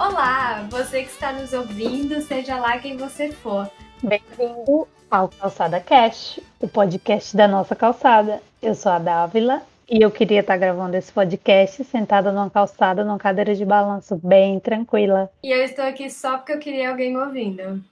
Olá, você que está nos ouvindo, seja lá quem você for. Bem-vindo ao Calçada Cast, o podcast da nossa calçada. Eu sou a Dávila e eu queria estar gravando esse podcast sentada numa calçada, numa cadeira de balanço, bem tranquila. E eu estou aqui só porque eu queria alguém me ouvindo.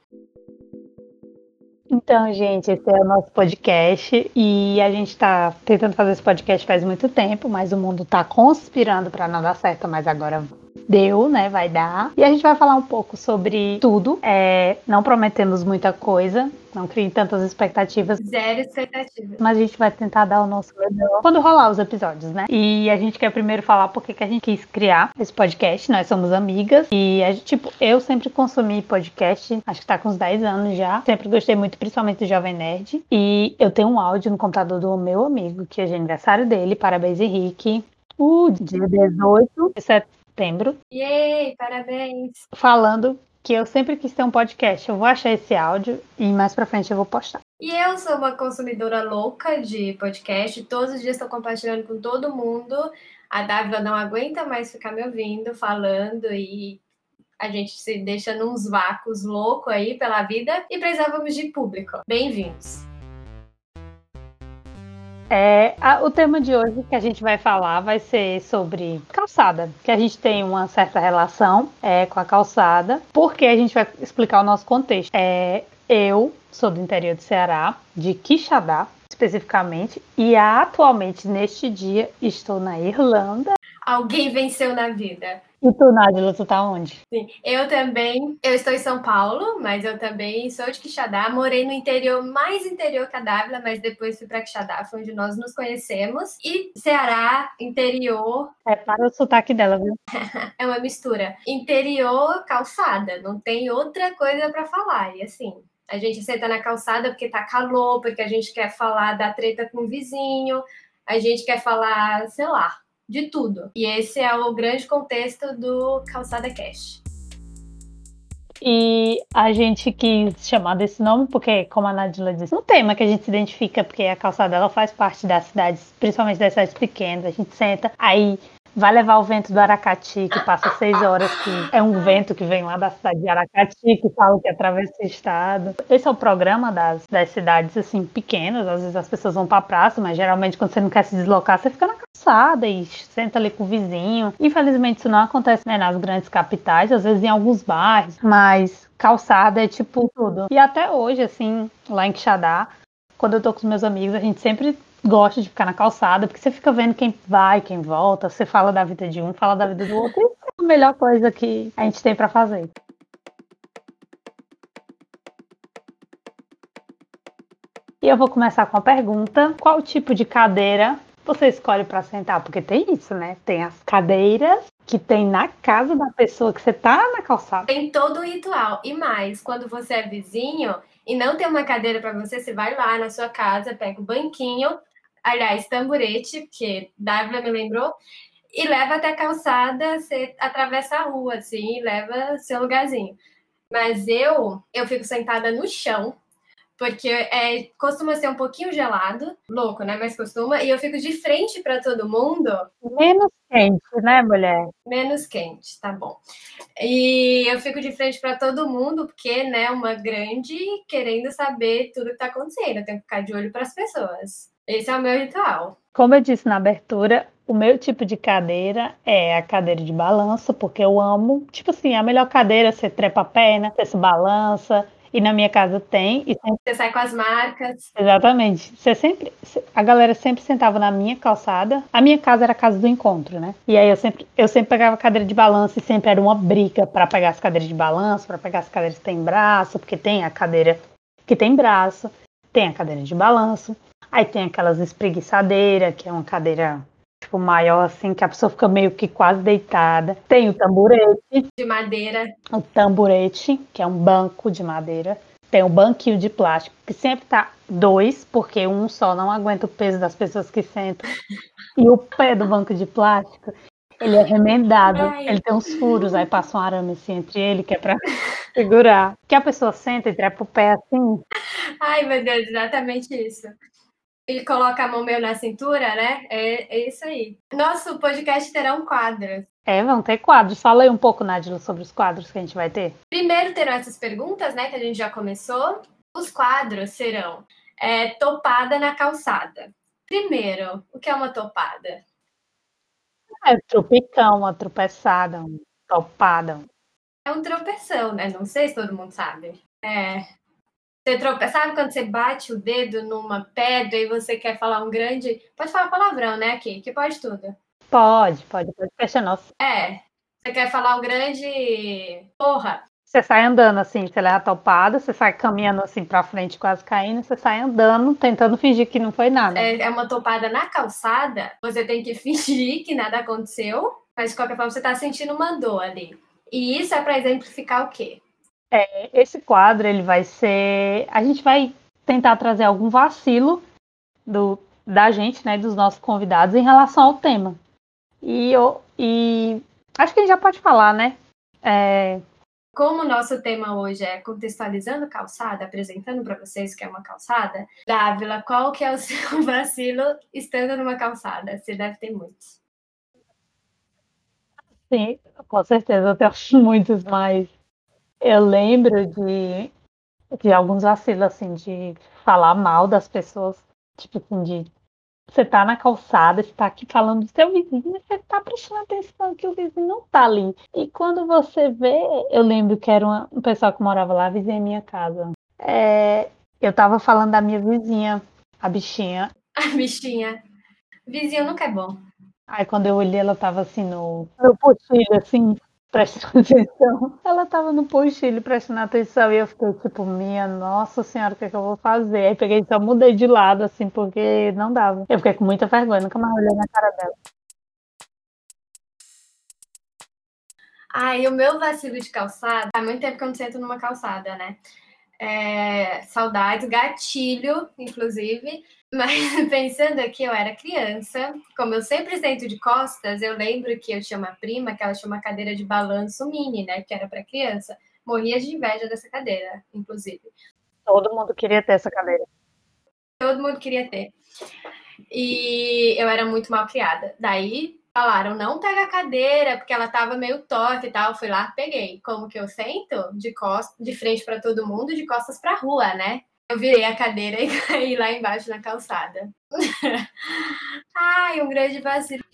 Então, gente, esse é o nosso podcast e a gente está tentando fazer esse podcast faz muito tempo, mas o mundo está conspirando para não dar certo, mas agora deu, né? Vai dar. E a gente vai falar um pouco sobre tudo. É, não prometemos muita coisa, não criem tantas expectativas. Zero expectativas. Mas a gente vai tentar dar o nosso melhor quando rolar os episódios, né? E a gente quer primeiro falar porque que a gente quis criar esse podcast. Nós somos amigas e, a gente, tipo, eu sempre consumi podcast, acho que tá com uns 10 anos já. Sempre gostei muito, principalmente do Jovem Nerd. E eu tenho um áudio no computador do meu amigo, que é de aniversário dele. Parabéns, Henrique. O dia 18 de setembro. Yay, parabéns. Falando que eu sempre quis ter um podcast. Eu vou achar esse áudio e mais pra frente eu vou postar. E eu sou uma consumidora louca de podcast. Todos os dias estou compartilhando com todo mundo. A Dávila não aguenta mais ficar me ouvindo, falando e a gente se deixa nos vácuos louco aí pela vida e precisávamos de público. Bem-vindos. É, a, o tema de hoje que a gente vai falar vai ser sobre calçada, que a gente tem uma certa relação é, com a calçada, porque a gente vai explicar o nosso contexto. É, eu sou do interior do Ceará, de Quixadá, especificamente, e atualmente, neste dia, estou na Irlanda. Alguém venceu na vida. E tu, Nádila, tu tá onde? Sim, eu também, eu estou em São Paulo, mas eu também sou de Quixadá, morei no interior, mais interior que a Dávila, mas depois fui para Quixadá, foi onde nós nos conhecemos. E Ceará, interior... É para o sotaque dela, viu? é uma mistura. Interior, calçada, não tem outra coisa para falar, e assim... A gente senta na calçada porque tá calor, porque a gente quer falar da treta com o vizinho, a gente quer falar, sei lá, de tudo. E esse é o grande contexto do Calçada Cash. E a gente quis chamar desse nome porque, como a Nadila disse, um tema que a gente se identifica, porque a calçada ela faz parte das cidades, principalmente das cidades pequenas. A gente senta, aí vai levar o vento do Aracati, que passa seis horas, que é um vento que vem lá da cidade de Aracati, que fala que atravessa o estado. Esse é o programa das, das cidades, assim, pequenas. Às vezes as pessoas vão pra praça, mas geralmente quando você não quer se deslocar, você fica na calçada e senta ali com o vizinho. Infelizmente isso não acontece né, nas grandes capitais, às vezes em alguns bairros, mas calçada é tipo tudo. E até hoje, assim, lá em Quixadá, quando eu tô com os meus amigos, a gente sempre gosta de ficar na calçada, porque você fica vendo quem vai, quem volta, você fala da vida de um, fala da vida do outro, e é a melhor coisa que a gente tem para fazer. E eu vou começar com a pergunta: qual tipo de cadeira você escolhe para sentar? Porque tem isso, né? Tem as cadeiras que tem na casa da pessoa que você tá na calçada. Tem todo o ritual. E mais, quando você é vizinho e não tem uma cadeira para você, você vai lá na sua casa, pega o banquinho, aliás, tamburete, porque Dávila me lembrou, e leva até a calçada, você atravessa a rua, assim, e leva seu lugarzinho. Mas eu, eu fico sentada no chão, porque é, costuma ser um pouquinho gelado, louco, né? Mas costuma, e eu fico de frente para todo mundo. Menos quente, né, mulher? Menos quente, tá bom. E eu fico de frente para todo mundo, porque, né, uma grande querendo saber tudo que tá acontecendo. Eu tenho que ficar de olho para as pessoas. Esse é o meu ritual. Como eu disse na abertura, o meu tipo de cadeira é a cadeira de balanço, porque eu amo. Tipo assim, a melhor cadeira, você trepa a perna, você se balança. E na minha casa tem. E sempre... Você sai com as marcas. Exatamente. Você sempre. A galera sempre sentava na minha calçada. A minha casa era a casa do encontro, né? E aí eu sempre, eu sempre pegava a cadeira de balanço e sempre era uma briga para pegar as cadeiras de balanço, para pegar as cadeiras que tem braço, porque tem a cadeira que tem braço, tem a cadeira de balanço. Aí tem aquelas espreguiçadeiras, que é uma cadeira tipo maior assim, que a pessoa fica meio que quase deitada. Tem o tamburete. De madeira. O tamburete, que é um banco de madeira. Tem o banquinho de plástico, que sempre tá dois, porque um só não aguenta o peso das pessoas que sentam. E o pé do banco de plástico, ele é remendado, Ai. ele tem uns furos, aí passa um arame assim entre ele, que é pra segurar. Que a pessoa senta e trepa o pé assim. Ai, meu Deus, exatamente isso ele coloca a mão meio na cintura, né? É, é isso aí. Nosso podcast terá um quadro. É, vão ter quadros. Fala aí um pouco, Nádia, sobre os quadros que a gente vai ter. Primeiro terão essas perguntas, né, que a gente já começou. Os quadros serão é, topada na calçada. Primeiro, o que é uma topada? É tropicão, uma tropeçada, uma topada. É um tropeção, né? Não sei se todo mundo sabe. É. Você trope... Sabe quando você bate o dedo numa pedra e você quer falar um grande. Pode falar palavrão, né, aqui? Que pode tudo. Pode, pode, pode questionar. É. Você quer falar um grande. Porra. Você sai andando assim, você leva a topada, você sai caminhando assim pra frente, quase caindo, você sai andando, tentando fingir que não foi nada. É, é uma topada na calçada, você tem que fingir que nada aconteceu, mas de qualquer forma você tá sentindo uma dor ali. E isso é para exemplificar o quê? É, esse quadro ele vai ser. A gente vai tentar trazer algum vacilo do, da gente, né, dos nossos convidados em relação ao tema. E, eu, e acho que a gente já pode falar, né? É... Como o nosso tema hoje é contextualizando calçada, apresentando para vocês o que é uma calçada, Dávila, qual que é o seu vacilo estando numa calçada? Você deve ter muitos. Sim, com certeza eu tenho muitos, mas eu lembro de, de alguns vacilos, assim, de falar mal das pessoas, tipo assim, de você tá na calçada, você tá aqui falando do seu vizinho, você tá prestando atenção que o vizinho não tá ali. E quando você vê, eu lembro que era uma, um pessoal que morava lá, vizinha minha casa. É, eu tava falando da minha vizinha, a bichinha. A bichinha. Vizinho nunca é bom. Aí quando eu olhei, ela tava assim no, no potilho, assim, prestando atenção. Ela tava no postilho prestando atenção e eu fiquei tipo, minha nossa senhora, o que, é que eu vou fazer? Aí peguei só mudei de lado, assim, porque não dava. Eu fiquei com muita vergonha, nunca mais olhei na cara dela. Ai, o meu vacilo de calçada, há muito tempo que eu não sento numa calçada, né? É, saudades, gatilho, inclusive. Mas pensando aqui, eu era criança, como eu sempre sento de costas, eu lembro que eu tinha uma prima que ela tinha uma cadeira de balanço mini, né? Que era para criança. Morria de inveja dessa cadeira, inclusive. Todo mundo queria ter essa cadeira. Todo mundo queria ter. E eu era muito mal criada. Daí falaram, não pega a cadeira, porque ela tava meio torta e tal. Eu fui lá, peguei. Como que eu sento? De costas, de frente para todo mundo, de costas para rua, né? Eu virei a cadeira e caí lá embaixo na calçada. Ai, um grande vacilo.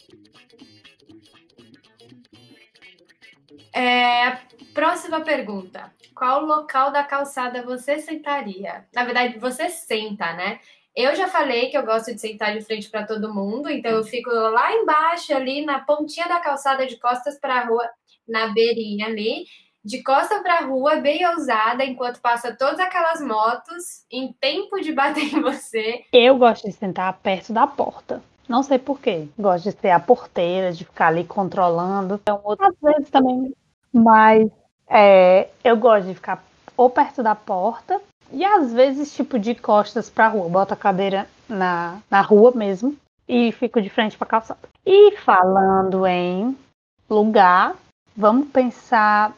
É, próxima pergunta. Qual local da calçada você sentaria? Na verdade, você senta, né? Eu já falei que eu gosto de sentar de frente para todo mundo, então eu fico lá embaixo, ali na pontinha da calçada, de costas para a rua, na beirinha ali, de costa para a rua, bem ousada, enquanto passa todas aquelas motos, em tempo de bater em você. Eu gosto de sentar perto da porta. Não sei porquê. Gosto de ser a porteira, de ficar ali controlando. Então, outras vezes também. Mas é, eu gosto de ficar ou perto da porta e às vezes, tipo, de costas para a rua. Boto a cadeira na, na rua mesmo e fico de frente para a calçada. E falando em lugar, vamos pensar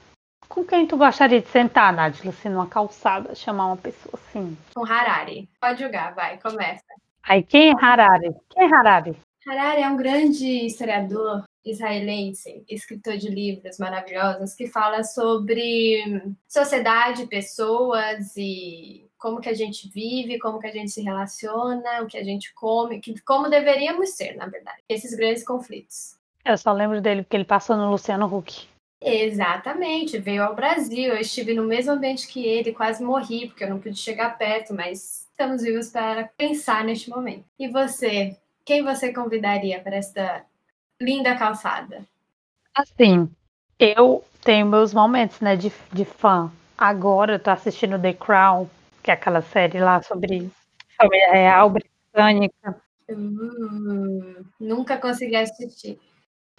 com quem tu gostaria de sentar, Nádia, assim, numa calçada, chamar uma pessoa assim? Com Harari. Pode jogar, vai, começa. Aí, quem é Harari? Quem é Harari? Harari é um grande historiador israelense, escritor de livros maravilhosos, que fala sobre sociedade, pessoas e como que a gente vive, como que a gente se relaciona, o que a gente come, que, como deveríamos ser, na verdade. Esses grandes conflitos. Eu só lembro dele porque ele passou no Luciano Huck. Exatamente, veio ao Brasil. Eu estive no mesmo ambiente que ele, quase morri, porque eu não pude chegar perto, mas estamos vivos para pensar neste momento. E você, quem você convidaria para esta linda calçada? Assim, eu tenho meus momentos, né, de, de fã. Agora eu tô assistindo The Crown, que é aquela série lá sobre família real britânica. Hum, nunca consegui assistir.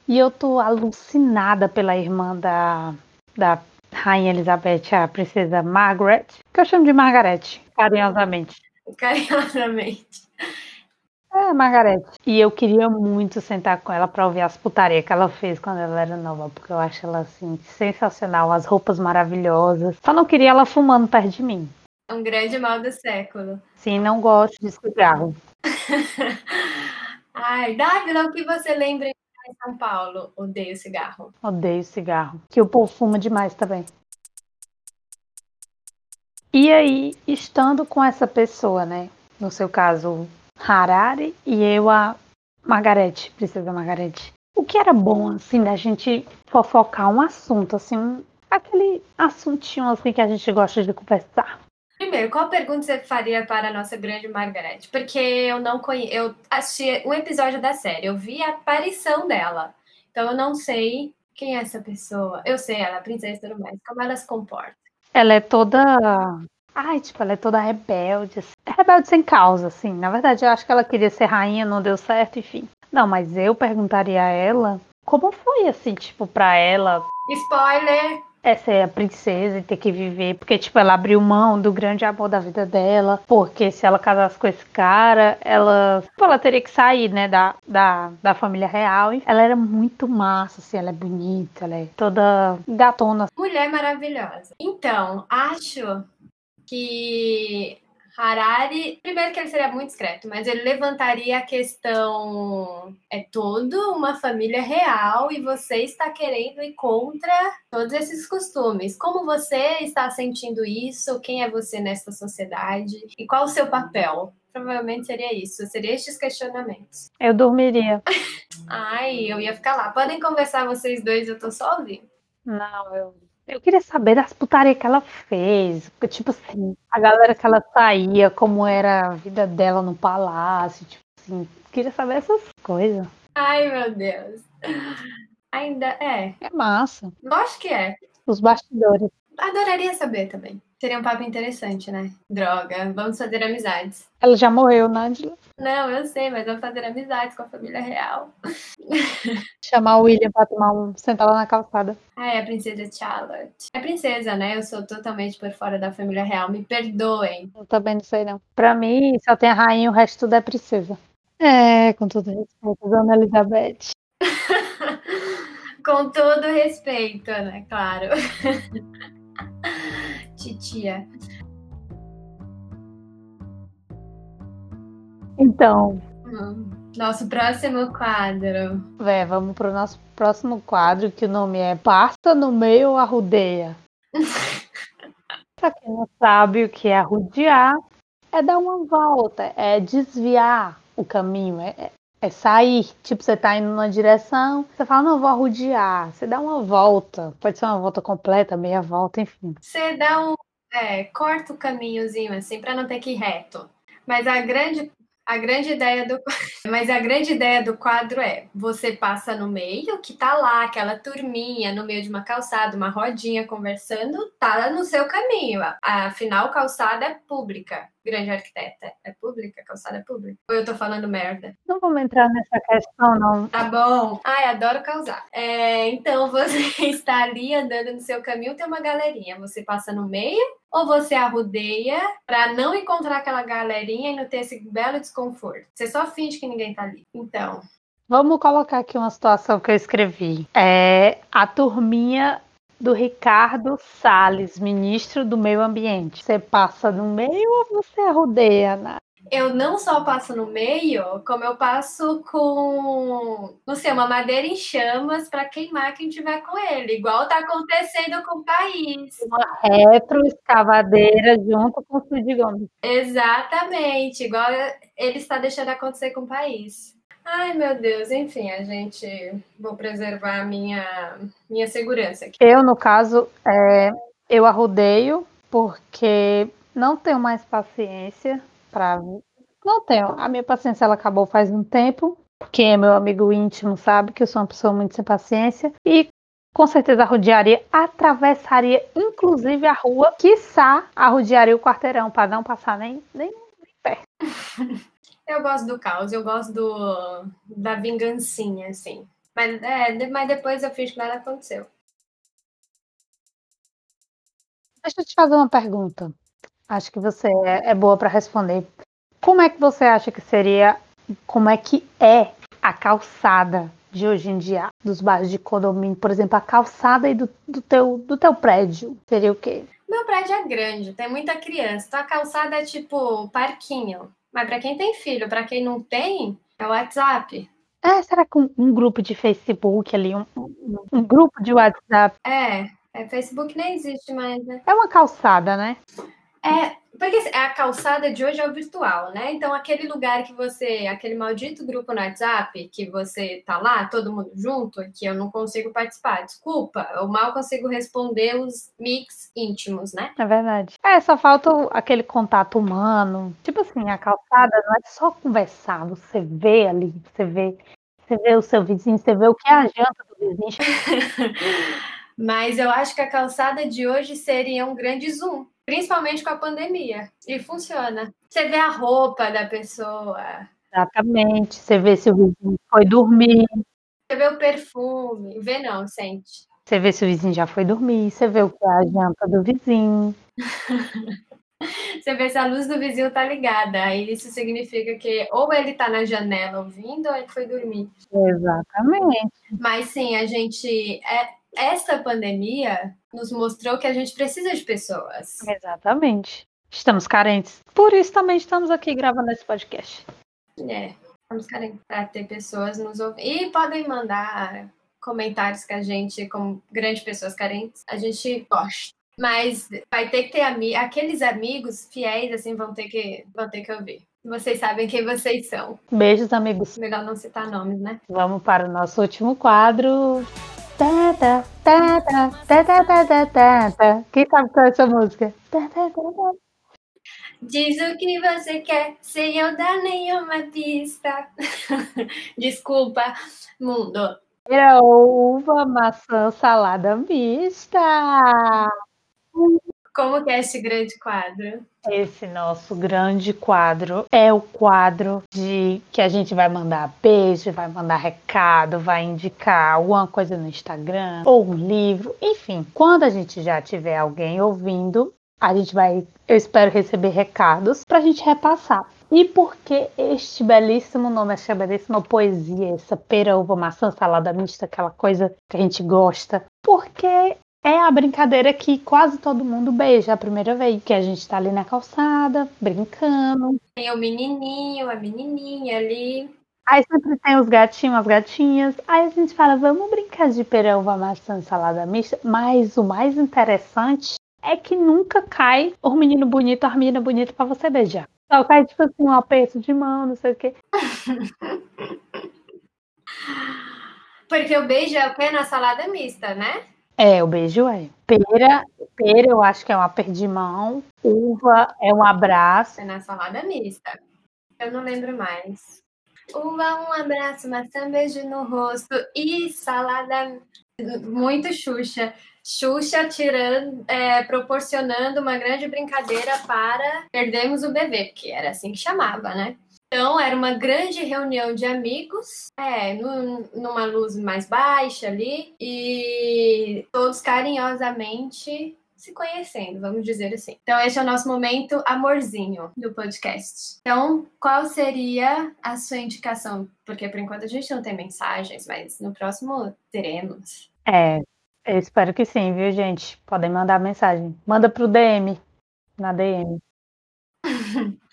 E eu tô alucinada pela irmã da, da Rainha Elizabeth, a princesa Margaret, que eu chamo de Margaret, carinhosamente. Carinhosamente. É, Margaret. E eu queria muito sentar com ela para ouvir as putarias que ela fez quando ela era nova, porque eu acho ela assim sensacional, as roupas maravilhosas. Só não queria ela fumando perto de mim. É um grande mal do século. Sim, não gosto de cigarro. Ai, Dávila, o que você lembra São Paulo, odeio cigarro. Odeio cigarro. Que o povo fuma demais também. E aí, estando com essa pessoa, né? No seu caso, Harari, e eu, a Margarete, Princesa Margarete. O que era bom, assim, da gente fofocar um assunto, assim, aquele assuntinho, assim, que a gente gosta de conversar. Primeiro, qual pergunta você faria para a nossa grande Margarete? Porque eu não conheço. Eu assisti um episódio da série, eu vi a aparição dela. Então eu não sei quem é essa pessoa. Eu sei ela, é princesa e tudo mais. Como ela se comporta? Ela é toda. Ai, tipo, ela é toda rebelde. Assim. Rebelde sem causa, assim. Na verdade, eu acho que ela queria ser rainha, não deu certo, enfim. Não, mas eu perguntaria a ela como foi, assim, tipo, pra ela. Spoiler! É ser a princesa e ter que viver, porque tipo ela abriu mão do grande amor da vida dela, porque se ela casasse com esse cara, ela, tipo, ela teria que sair, né, da, da, da família real. Ela era muito massa, assim, ela é bonita, ela é toda gatona. Mulher maravilhosa. Então, acho que Harari, primeiro que ele seria muito discreto, mas ele levantaria a questão: é toda uma família real e você está querendo ir contra todos esses costumes. Como você está sentindo isso? Quem é você nessa sociedade? E qual o seu papel? Provavelmente seria isso, seria estes questionamentos. Eu dormiria. Ai, eu ia ficar lá. Podem conversar vocês dois, eu tô só ouvindo. Não, eu eu queria saber das putarias que ela fez. Tipo assim, a galera que ela saía, como era a vida dela no palácio. Tipo assim, queria saber essas coisas. Ai, meu Deus. Ainda é. É massa. Lógico que é. Os bastidores. Adoraria saber também. Seria um papo interessante, né? Droga, vamos fazer amizades. Ela já morreu, Nádia? Não, eu sei, mas vamos fazer amizades com a família real. Chamar o William pra tomar um. sentar lá na calçada. Ah, é a princesa Charlotte. É princesa, né? Eu sou totalmente por fora da família real. Me perdoem. Eu também não sei, não. Pra mim, só tem a rainha, o resto tudo é princesa. É, com todo respeito, Dona Elizabeth. com todo respeito, né? Claro. Titia. Então. Hum, nosso próximo quadro. É, vamos para o nosso próximo quadro, que o nome é Passa no Meio Arrudeia. pra quem não sabe o que é arrudear, é dar uma volta, é desviar o caminho, é, é sair. Tipo, você tá indo numa direção, você fala, não, vou arrudear. Você dá uma volta. Pode ser uma volta completa, meia volta, enfim. Você dá um. É, corta o caminhozinho assim, para não ter que ir reto. Mas a grande a grande ideia do mas a grande ideia do quadro é você passa no meio que tá lá aquela turminha no meio de uma calçada uma rodinha conversando tá no seu caminho. Afinal calçada é pública. Grande arquiteta é pública calçada é pública. Ou eu tô falando merda? Não vamos entrar nessa questão não. Tá bom. Ai adoro causar. É, então você está ali andando no seu caminho tem uma galerinha. Você passa no meio ou você arrudeia para não encontrar aquela galerinha e não ter esse belo desconforto. Você só finge que ninguém tá ali. Então. Vamos colocar aqui uma situação que eu escrevi. É a turminha do Ricardo Salles, ministro do Meio Ambiente. Você passa no meio ou você arrudeia, Ana? Eu não só passo no meio, como eu passo com, não sei, uma madeira em chamas para queimar quem tiver com ele, igual tá acontecendo com o país. Uma retroescavadeira junto com o Cid Gomes. Exatamente, igual ele está deixando acontecer com o país. Ai, meu Deus, enfim, a gente vou preservar a minha, minha segurança aqui. Eu, no caso, é, eu arrudeio porque não tenho mais paciência não tenho. A minha paciência ela acabou faz um tempo. Quem é meu amigo íntimo sabe que eu sou uma pessoa muito sem paciência e com certeza rodearia, atravessaria inclusive a rua, quiçá arrodearia o quarteirão para não passar nem, nem, nem perto. Eu gosto do caos, eu gosto do, da vingancinha, assim. Mas, é, mas depois eu fiz que nada aconteceu. Deixa eu te fazer uma pergunta. Acho que você é, é boa para responder. Como é que você acha que seria, como é que é a calçada de hoje em dia dos bairros de condomínio? Por exemplo, a calçada aí do, do, teu, do teu prédio seria o quê? Meu prédio é grande, tem muita criança. Então a calçada é tipo parquinho. Mas para quem tem filho, para quem não tem, é o WhatsApp. É, será que um, um grupo de Facebook ali, um, um, um grupo de WhatsApp? É, é, Facebook nem existe mais, né? É uma calçada, né? É, porque assim, a calçada de hoje é o virtual, né? Então, aquele lugar que você, aquele maldito grupo no WhatsApp, que você tá lá, todo mundo junto, que eu não consigo participar, desculpa, eu mal consigo responder os mix íntimos, né? É verdade. É, só falta aquele contato humano. Tipo assim, a calçada não é só conversar, você vê ali, você vê, você vê o seu vizinho, você vê o que é a janta do vizinho. Mas eu acho que a calçada de hoje seria um grande zoom principalmente com a pandemia. E funciona. Você vê a roupa da pessoa. Exatamente. Você vê se o vizinho foi dormir. Você vê o perfume. Vê não, sente. Você vê se o vizinho já foi dormir. Você vê o que é a janta do vizinho. Você vê se a luz do vizinho tá ligada. Aí isso significa que ou ele tá na janela ouvindo ou ele foi dormir. Exatamente. Mas sim, a gente. É, esta pandemia nos mostrou que a gente precisa de pessoas. Exatamente. Estamos carentes. Por isso também estamos aqui gravando esse podcast. É, estamos carentes para ter pessoas nos ouvindo. E podem mandar comentários que a gente, como grandes pessoas carentes, a gente gosta. Mas vai ter que ter ami aqueles amigos fiéis, assim, vão ter que, vão ter que ouvir. Vocês sabem quem vocês são. Beijos, amigos. Melhor não citar nomes, né? Vamos para o nosso último quadro. Tá, tá, tá, tá, tá, tá, tá, tá, tá, tá. Quem sabe qual é essa música? Tá, tá, tá, tá. Diz o que você quer, sem eu dar nenhuma pista. Desculpa, mundo. Era uva, maçã, salada mista. Como que é esse grande quadro? Esse nosso grande quadro é o quadro de que a gente vai mandar beijo, vai mandar recado, vai indicar alguma coisa no Instagram ou um livro, enfim. Quando a gente já tiver alguém ouvindo, a gente vai, eu espero receber recados para a gente repassar. E por que este belíssimo nome, essa belíssima poesia, essa pera, uva, maçã, salada mista, aquela coisa que a gente gosta? Porque é a brincadeira que quase todo mundo beija a primeira vez, que a gente tá ali na calçada, brincando. Tem o menininho, a menininha ali. Aí sempre tem os gatinhos, as gatinhas. Aí a gente fala, vamos brincar de perão, maçã, salada mista. Mas o mais interessante é que nunca cai o menino bonito, a menina bonita para você beijar. Só cai, tipo assim, um aperto de mão, não sei o quê. Porque o beijo é apenas salada mista, né? É, o beijo é. Pera, pera eu acho que é um aperto de mão. Uva é um abraço. É na salada mista. Eu não lembro mais. Uva, um abraço, maçã, beijo no rosto e salada muito Xuxa. Xuxa tirando, é, proporcionando uma grande brincadeira para perdermos o bebê, porque era assim que chamava, né? Então, era uma grande reunião de amigos, é, numa luz mais baixa ali, e todos carinhosamente se conhecendo, vamos dizer assim. Então, esse é o nosso momento amorzinho do podcast. Então, qual seria a sua indicação? Porque por enquanto a gente não tem mensagens, mas no próximo teremos. É, eu espero que sim, viu, gente? Podem mandar mensagem. Manda pro DM, na DM.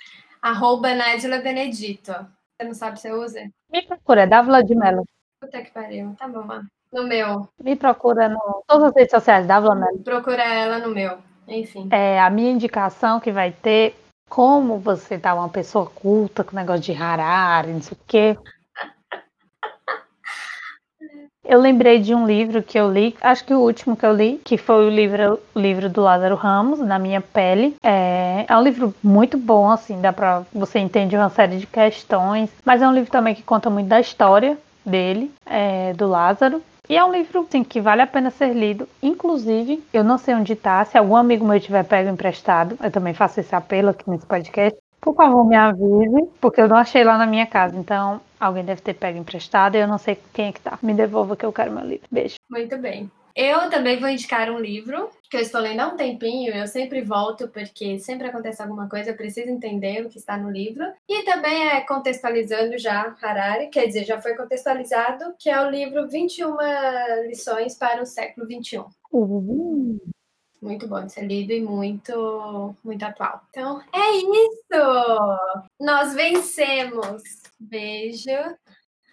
Arroba Nádia Benedito. Você não sabe se você usa? Me procura, é Dávila de Mello. Puta que pariu. Tá bom, mano. No meu. Me procura no todas as redes sociais, Dávila Mello. Procura ela no meu. Enfim. É, a minha indicação que vai ter, como você tá uma pessoa culta com negócio de Harari, não sei o quê. Eu lembrei de um livro que eu li, acho que o último que eu li, que foi o livro, o livro do Lázaro Ramos, Na Minha Pele. É, é um livro muito bom, assim, dá pra. Você entende uma série de questões, mas é um livro também que conta muito da história dele, é, do Lázaro. E é um livro assim, que vale a pena ser lido. Inclusive, eu não sei onde está. Se algum amigo meu tiver pego emprestado, eu também faço esse apelo aqui nesse podcast. Por favor, me avise, porque eu não achei lá na minha casa. Então, alguém deve ter pego emprestado e eu não sei quem é que tá. Me devolva que eu quero meu livro. Beijo. Muito bem. Eu também vou indicar um livro que eu estou lendo há um tempinho. Eu sempre volto porque sempre acontece alguma coisa, eu preciso entender o que está no livro. E também é contextualizando já Harari, quer dizer, já foi contextualizado, que é o livro 21 lições para o século 21. Uhum muito bom de ser lido e muito, muito atual. Então, é isso! Nós vencemos! Beijo!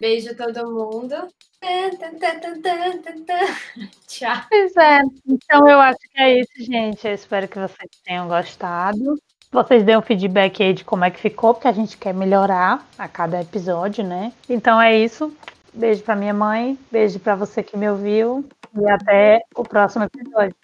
Beijo todo mundo. Tchau. Pois é. Então eu acho que é isso, gente. Eu espero que vocês tenham gostado. Vocês dêem um feedback aí de como é que ficou, porque a gente quer melhorar a cada episódio, né? Então é isso. Beijo para minha mãe, beijo para você que me ouviu e até o próximo episódio.